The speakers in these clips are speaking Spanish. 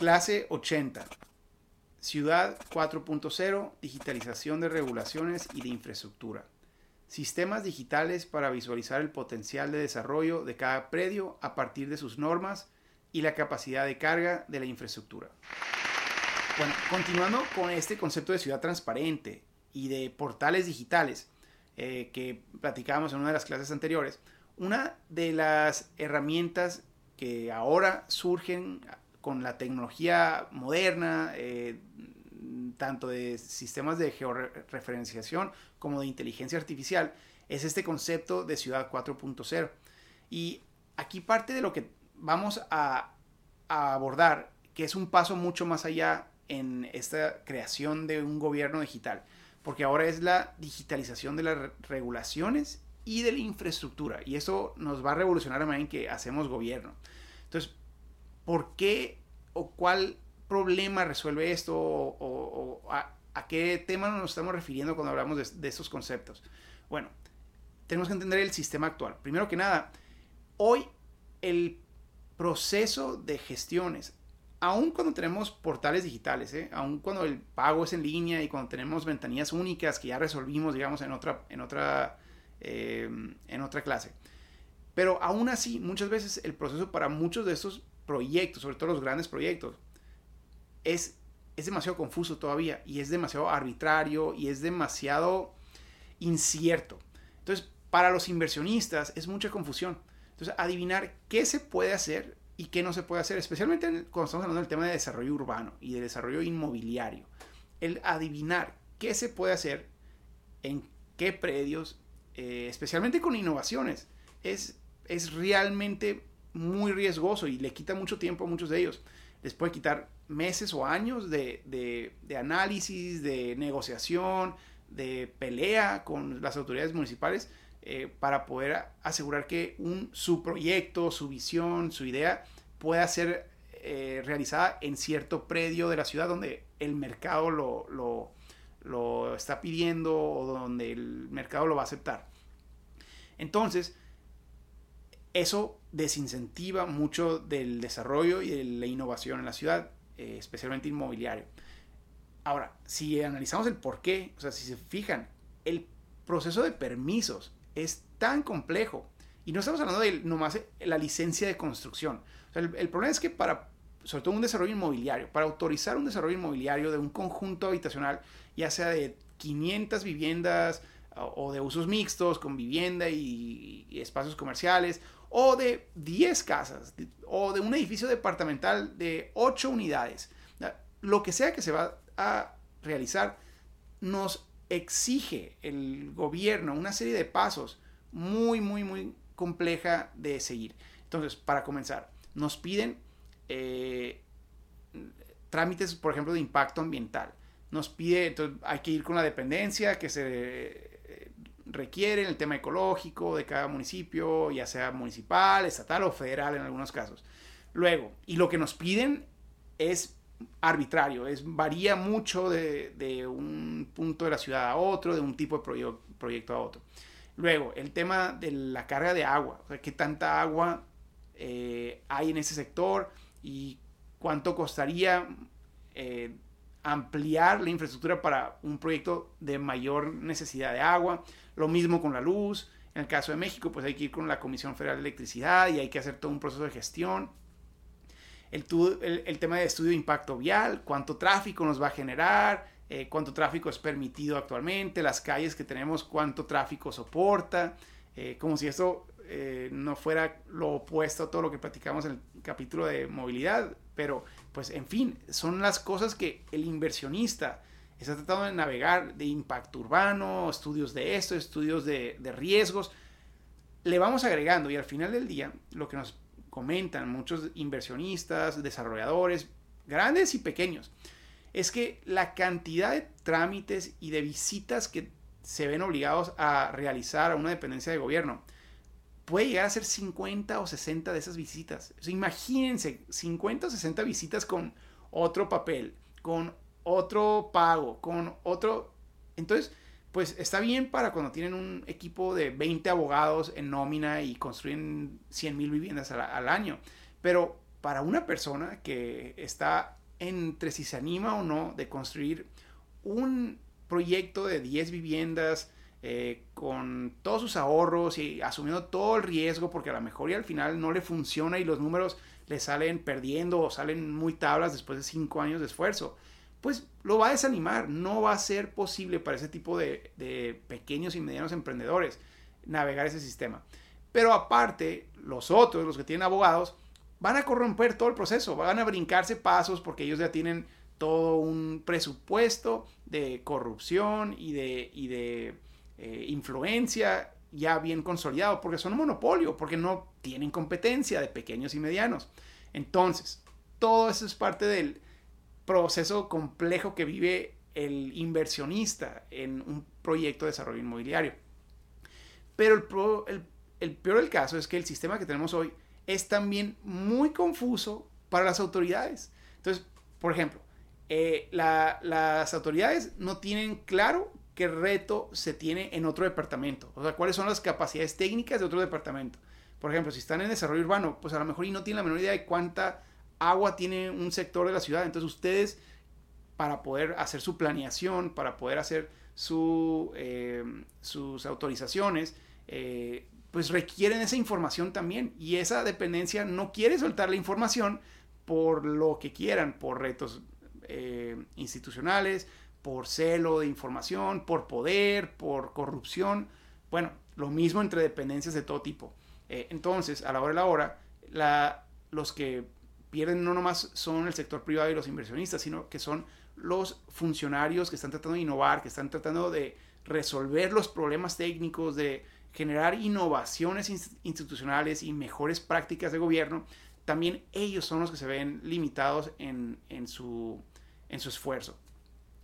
Clase 80. Ciudad 4.0, digitalización de regulaciones y de infraestructura. Sistemas digitales para visualizar el potencial de desarrollo de cada predio a partir de sus normas y la capacidad de carga de la infraestructura. Bueno, continuando con este concepto de ciudad transparente y de portales digitales eh, que platicábamos en una de las clases anteriores, una de las herramientas que ahora surgen con la tecnología moderna, eh, tanto de sistemas de georreferenciación como de inteligencia artificial, es este concepto de ciudad 4.0. Y aquí parte de lo que vamos a, a abordar, que es un paso mucho más allá en esta creación de un gobierno digital, porque ahora es la digitalización de las regulaciones y de la infraestructura, y eso nos va a revolucionar la manera en que hacemos gobierno. Entonces, ¿por qué o cuál problema resuelve esto o, a, qué tema nos estamos refiriendo cuando hablamos de, estos conceptos? Bueno, tenemos que entender el sistema actual. Primero que nada, hoy el proceso de gestiones, aun cuando tenemos portales digitales, ¿eh? aun cuando el pago es en línea y cuando tenemos ventanillas únicas que ya resolvimos, digamos, en otra, en otra, em, en otra clase. Pero aún así, muchas veces el proceso para muchos de estos proyectos, sobre todo los grandes proyectos, es, es demasiado confuso todavía y es demasiado arbitrario y es demasiado incierto. Entonces, para los inversionistas es mucha confusión. Entonces, adivinar qué se puede hacer y qué no se puede hacer, especialmente cuando estamos hablando del tema de desarrollo urbano y de desarrollo inmobiliario. El adivinar qué se puede hacer en qué predios, eh, especialmente con innovaciones, es, es realmente muy riesgoso y le quita mucho tiempo a muchos de ellos. Les puede quitar meses o años de, de, análisis, de negociación, de pelea con las autoridades municipales eh, para poder asegurar que un, su proyecto, su visión, su idea pueda ser eh, realizada en cierto predio de la ciudad donde el mercado lo, lo, lo está pidiendo o donde el mercado lo va a aceptar. Entonces, eso desincentiva mucho del desarrollo y de la innovación en la ciudad, eh, especialmente inmobiliario. Ahora, si analizamos el por qué, o sea, si se fijan, el proceso de permisos es tan complejo. Y no estamos hablando de nomás la licencia de construcción. el, problema es que para, sobre todo un desarrollo inmobiliario, para autorizar un desarrollo inmobiliario de un conjunto habitacional, ya sea de 500 viviendas o de usos mixtos con vivienda y espacios comerciales, o de 10 casas, o de un edificio departamental de 8 unidades, lo que sea que se va a realizar, nos exige el gobierno una serie de pasos muy, muy, muy compleja de seguir. Entonces, para comenzar, nos piden eh, trámites, por ejemplo, de impacto ambiental. Nos pide, entonces hay que ir con la dependencia que se requieren el tema ecológico de cada municipio, ya sea municipal, estatal o federal en algunos casos. Luego, y lo que nos piden es arbitrario, es, varía mucho de, un punto de la ciudad a otro, de un tipo de proyecto a otro. Luego, el tema de la carga de agua, o qué tanta agua eh, hay en ese sector y cuánto costaría eh, ampliar la infraestructura para un proyecto de mayor necesidad de agua. Lo mismo con la luz. En el caso de México, pues hay que ir con la Comisión Federal de Electricidad y hay que hacer todo un proceso de gestión. El, tema de estudio de impacto vial, cuánto tráfico nos va a generar, eh, cuánto tráfico es permitido actualmente, las calles que tenemos, cuánto tráfico soporta, eh, como si eso eh, no fuera lo opuesto a todo lo que platicamos en el capítulo de movilidad, pero pues en fin, son las cosas que el inversionista está tratando de navegar de impacto urbano, estudios de esto, estudios de, riesgos. Le vamos agregando y al final del día lo que nos comentan muchos inversionistas, desarrolladores, grandes y pequeños, es que la cantidad de trámites y de visitas que se ven obligados a realizar a una dependencia de gobierno puede llegar a ser 50 o 60 de esas visitas. imagínense, 50 o 60 visitas con otro papel, con otro pago, con otro... Entonces, pues está bien para cuando tienen un equipo de 20 abogados en nómina y construyen 100 mil viviendas al, año. Pero para una persona que está entre si se anima o no de construir un proyecto de 10 viviendas eh, con todos sus ahorros y asumiendo todo el riesgo porque a lo mejor y al final no le funciona y los números le salen perdiendo o salen muy tablas después de 5 años de esfuerzo, pues lo va a desanimar. No va a ser posible para ese tipo de, de pequeños y medianos emprendedores navegar ese sistema. Pero aparte, los otros, los que tienen abogados, van a corromper todo el proceso, van a brincarse pasos porque ellos ya tienen todo un presupuesto de corrupción y de, de eh, influencia ya bien consolidado, porque son un monopolio, porque no tienen competencia de pequeños y medianos. Entonces, todo eso es parte del proceso complejo que vive el inversionista en un proyecto de desarrollo inmobiliario. Pero el, el, peor del caso es que el sistema que tenemos hoy es también muy confuso para las autoridades. Entonces, por ejemplo, eh, las autoridades no tienen claro qué reto se tiene en otro departamento. O sea, cuáles son las capacidades técnicas de otro departamento. Por ejemplo, si están en desarrollo urbano, pues a lo mejor y no tienen la menor idea de cuánta agua tiene un sector de la ciudad. Entonces ustedes, para poder hacer su planeación, para poder hacer su, eh, sus autorizaciones, eh, pues requieren esa información también. Y esa dependencia no quiere soltar la información por lo que quieran, por retos eh, institucionales, por celo de información, por poder, por corrupción. Bueno, lo mismo entre dependencias de todo tipo. Eh, entonces, a la hora de la hora, los que pierden no nomás son el sector privado y los inversionistas, sino que son los funcionarios que están tratando de innovar, que están tratando de resolver los problemas técnicos, de generar innovaciones institucionales y mejores prácticas de gobierno, también ellos son los que se ven limitados en su esfuerzo.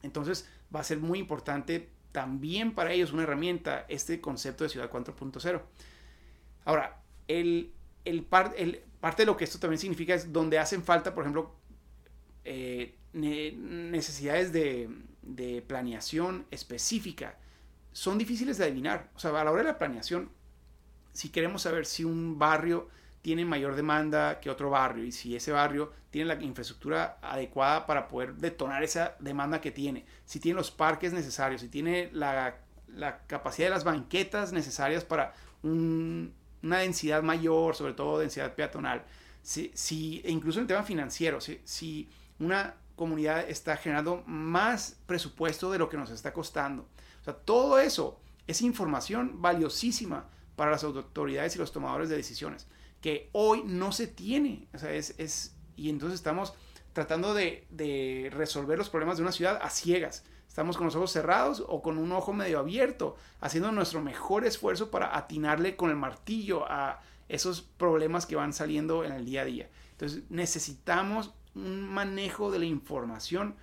Entonces va a ser muy importante también para ellos una herramienta este concepto de ciudad 4.0. Ahora, el, el, parte de lo que esto también significa es donde hacen falta, por ejemplo, eh, necesidades de, de planeación específica son difíciles de adivinar. O sea, a la hora de la planeación, si queremos saber si un barrio tiene mayor demanda que otro barrio y si ese barrio tiene la infraestructura adecuada para poder detonar esa demanda que tiene, si tiene los parques necesarios, si tiene la, capacidad de las banquetas necesarias para una densidad mayor, sobre todo densidad peatonal, si, si e incluso en el tema financiero, si, si una comunidad está generando más presupuesto de lo que nos está costando, sea, todo eso es información valiosísima para las autoridades y los tomadores de decisiones, que hoy no se tiene. O sea, es, y entonces estamos tratando de, de, resolver los problemas de una ciudad a ciegas. Estamos con los ojos cerrados o con un ojo medio abierto, haciendo nuestro mejor esfuerzo para atinarle con el martillo a esos problemas que van saliendo en el día a día. Entonces necesitamos un manejo de la información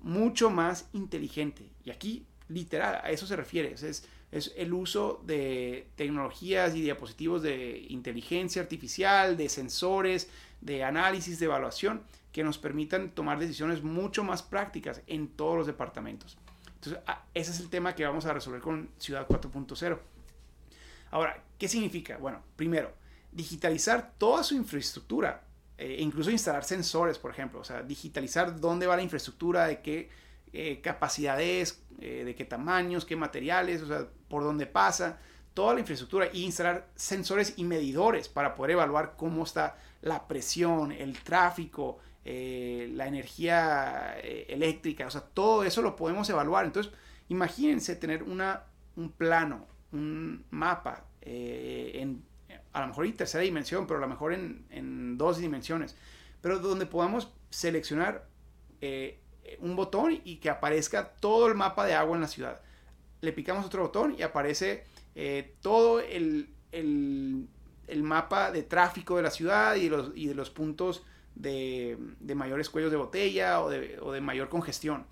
mucho más inteligente. Y aquí literal, a eso se refiere. Es, es el uso de tecnologías y diapositivos de inteligencia artificial, de sensores, de análisis, de evaluación, que nos permitan tomar decisiones mucho más prácticas en todos los departamentos. Entonces, ah, ese es el tema que vamos a resolver con Ciudad 4.0. Ahora, ¿qué significa? Bueno, primero, digitalizar toda su infraestructura, e incluso instalar sensores, por ejemplo, o sea, digitalizar dónde va la infraestructura, de qué eh, capacidades, eh, de qué tamaños, qué materiales, o sea, por dónde pasa, toda la infraestructura y instalar sensores y medidores para poder evaluar cómo está la presión, el tráfico, eh, la energía eléctrica, o sea, todo eso lo podemos evaluar. Entonces, imagínense tener una, un plano, un mapa, en, a lo mejor en tercera dimensión, pero a lo mejor en, en dos dimensiones, pero donde podamos seleccionar un botón y que aparezca todo el mapa de agua en la ciudad. Le picamos otro botón y aparece eh, todo el, mapa de tráfico de la ciudad y de los, y de los puntos de, mayores cuellos de botella o de, mayor congestión.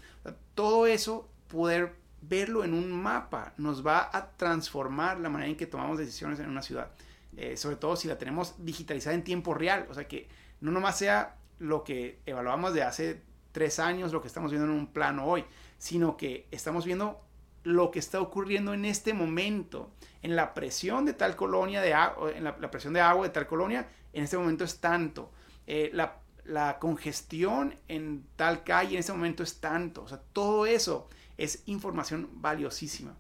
todo eso, poder verlo en un mapa, nos va a transformar la manera en que tomamos decisiones en una ciudad. Eh, sobre todo si la tenemos digitalizada en tiempo real. O sea, que no nomás sea lo que evaluamos de hace tres años lo que estamos viendo en un plano hoy, sino que estamos viendo lo que está ocurriendo en este momento, en la presión de tal colonia de agua, en la, presión de agua de tal colonia, en este momento es tanto. eh, la, la, congestión en tal calle en ese momento es tanto. O sea, todo eso es información valiosísima.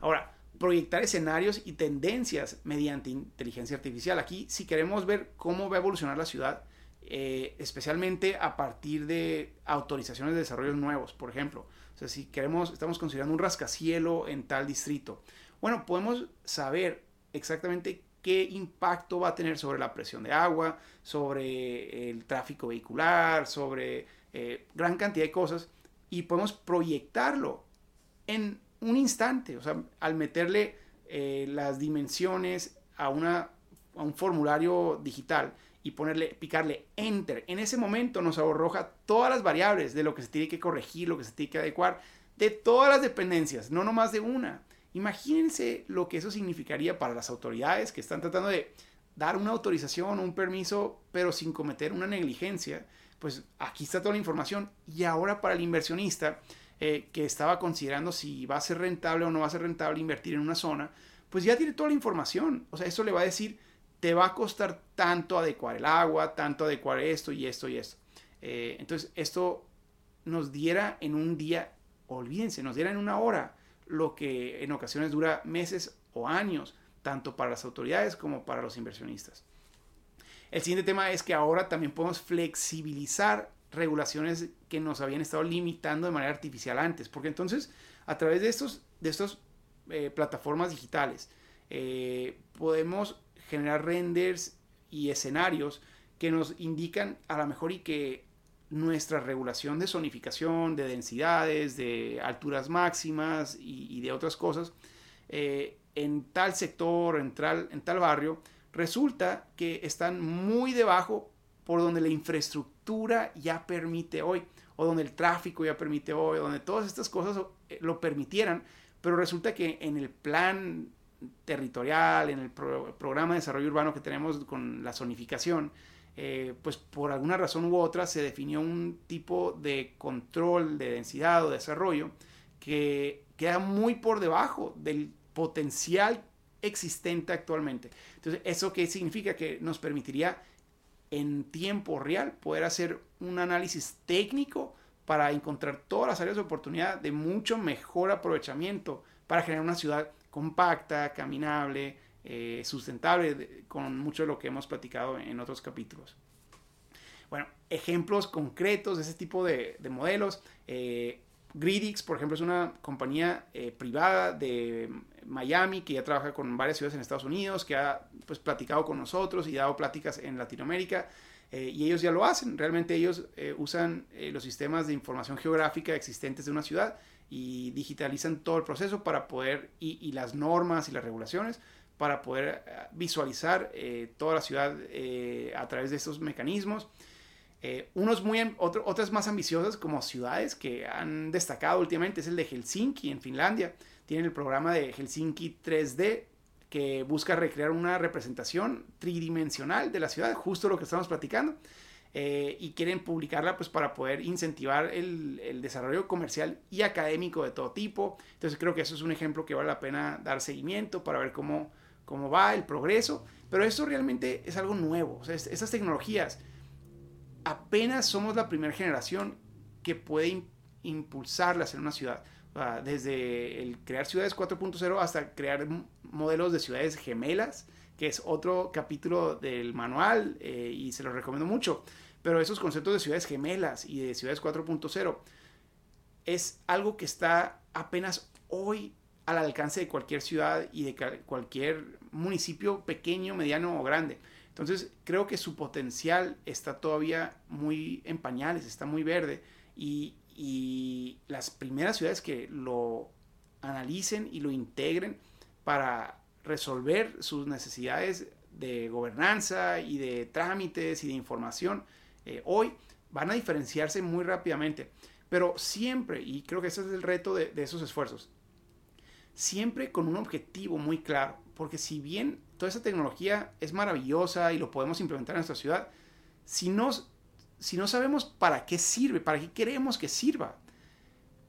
Ahora, proyectar escenarios y tendencias mediante inteligencia artificial. Aquí, si queremos ver cómo va a evolucionar la ciudad, eh, especialmente a partir de autorizaciones de desarrollos nuevos, por ejemplo. O sea, si queremos, estamos considerando un rascacielo en tal distrito. Bueno, podemos saber exactamente qué impacto va a tener sobre la presión de agua, sobre el tráfico vehicular, sobre eh, gran cantidad de cosas y podemos proyectarlo en un instante, o sea, al meterle eh, las dimensiones a, una, a un formulario digital y ponerle, picarle enter, en ese momento nos arroja todas las variables de lo que se tiene que corregir, lo que se tiene que adecuar, de todas las dependencias, no nomás de una. Imagínense lo que eso significaría para las autoridades que están tratando de dar una autorización un permiso, pero sin cometer una negligencia. Pues aquí está toda la información. Y ahora para el inversionista, eh, que estaba considerando si va a ser rentable o no va a ser rentable invertir en una zona, pues ya tiene toda la información. O sea, eso le va a decir, te va a costar tanto adecuar el agua, tanto adecuar esto y esto y esto. Eh, entonces, esto nos diera en un día, olvídense, nos diera en una hora lo que en ocasiones dura meses o años, tanto para las autoridades como para los inversionistas. El siguiente tema es que ahora también podemos flexibilizar regulaciones que nos habían estado limitando de manera artificial antes, porque entonces a través de estos, de estas eh, plataformas digitales eh, podemos generar renders y escenarios que nos indican a lo mejor y que nuestra regulación de zonificación, de densidades, de alturas máximas y, de otras cosas, eh, en tal sector, en tal, en tal barrio, resulta que están muy debajo por donde la infraestructura ya permite hoy, o donde el tráfico ya permite hoy, donde todas estas cosas eh, lo permitieran, pero resulta que en el plan territorial, en el programa de desarrollo urbano que tenemos con la zonificación, eh, pues por alguna razón u otra se definió un tipo de control de densidad o desarrollo que queda muy por debajo del potencial existente actualmente. Entonces, ¿eso qué significa? Que nos permitiría en tiempo real poder hacer un análisis técnico para encontrar todas las áreas de oportunidad de mucho mejor aprovechamiento para generar una ciudad compacta, caminable, eh, sustentable, con mucho de lo que hemos platicado en otros capítulos. Bueno, ejemplos concretos de ese tipo de, modelos. Eh, Gridix, por ejemplo, es una compañía eh, privada de Miami que ya trabaja con varias ciudades en Estados Unidos, que ha pues, platicado con nosotros y dado pláticas en Latinoamérica. Y ellos ya lo hacen. Realmente ellos usan los sistemas de información geográfica existentes de una ciudad y digitalizan todo el proceso para poder, y, las normas y las regulaciones, para poder visualizar toda la ciudad a través de estos mecanismos. Eh, unos muy, otras más ambiciosas como ciudades que han destacado últimamente es el de Helsinki en Finlandia. Tienen el programa de Helsinki 3D que busca recrear una representación tridimensional de la ciudad, justo lo que estamos platicando. Eh, y quieren publicarla pues para poder incentivar el, el, desarrollo comercial y académico de todo tipo. Entonces creo que eso es un ejemplo que vale la pena dar seguimiento para ver cómo, cómo va el progreso. Pero esto realmente es algo nuevo. O sea, esas tecnologías apenas somos la primera generación que puede impulsarlas en una ciudad. desde el crear ciudades 4.0 hasta crear modelos de ciudades gemelas, que es otro capítulo del manual eh, y se lo recomiendo mucho. Pero esos conceptos de ciudades gemelas y de ciudades 4.0 es algo que está apenas hoy al alcance de cualquier ciudad y de cualquier municipio pequeño, mediano o grande. Entonces creo que su potencial está todavía muy en pañales, está muy verde y, las primeras ciudades que lo analicen y lo integren para resolver sus necesidades de gobernanza y de trámites y de información eh, hoy van a diferenciarse muy rápidamente. Pero siempre, y creo que ese es el reto de, de esos esfuerzos, siempre con un objetivo muy claro. Porque si bien toda esa tecnología es maravillosa y lo podemos implementar en nuestra ciudad, si no, si no sabemos para qué sirve, para qué queremos que sirva,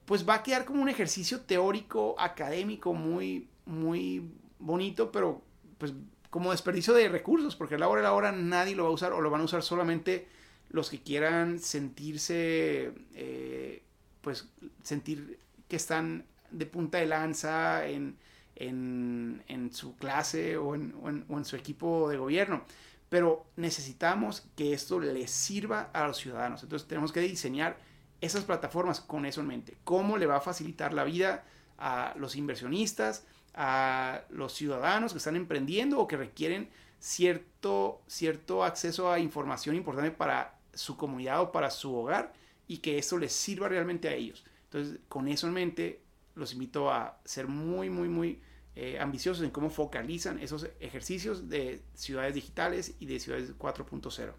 pues va a quedar como un ejercicio teórico, académico, muy, muy bonito, pero pues como desperdicio de recursos, porque a la hora de la hora nadie lo va a usar o lo van a usar solamente los que quieran sentirse, eh, pues sentir que están de punta de lanza en, en, su clase o en, o en, su equipo de gobierno. Pero necesitamos que esto le sirva a los ciudadanos. Entonces tenemos que diseñar esas plataformas con eso en mente. ¿Cómo le va a facilitar la vida a los inversionistas, a los ciudadanos que están emprendiendo o que requieren cierto, cierto acceso a información importante para su comunidad o para su hogar y que eso les sirva realmente a ellos? Entonces, con eso en mente, los invito a ser muy, muy, muy eh, ambiciosos en cómo focalizan esos ejercicios de ciudades digitales y de ciudades 4.0.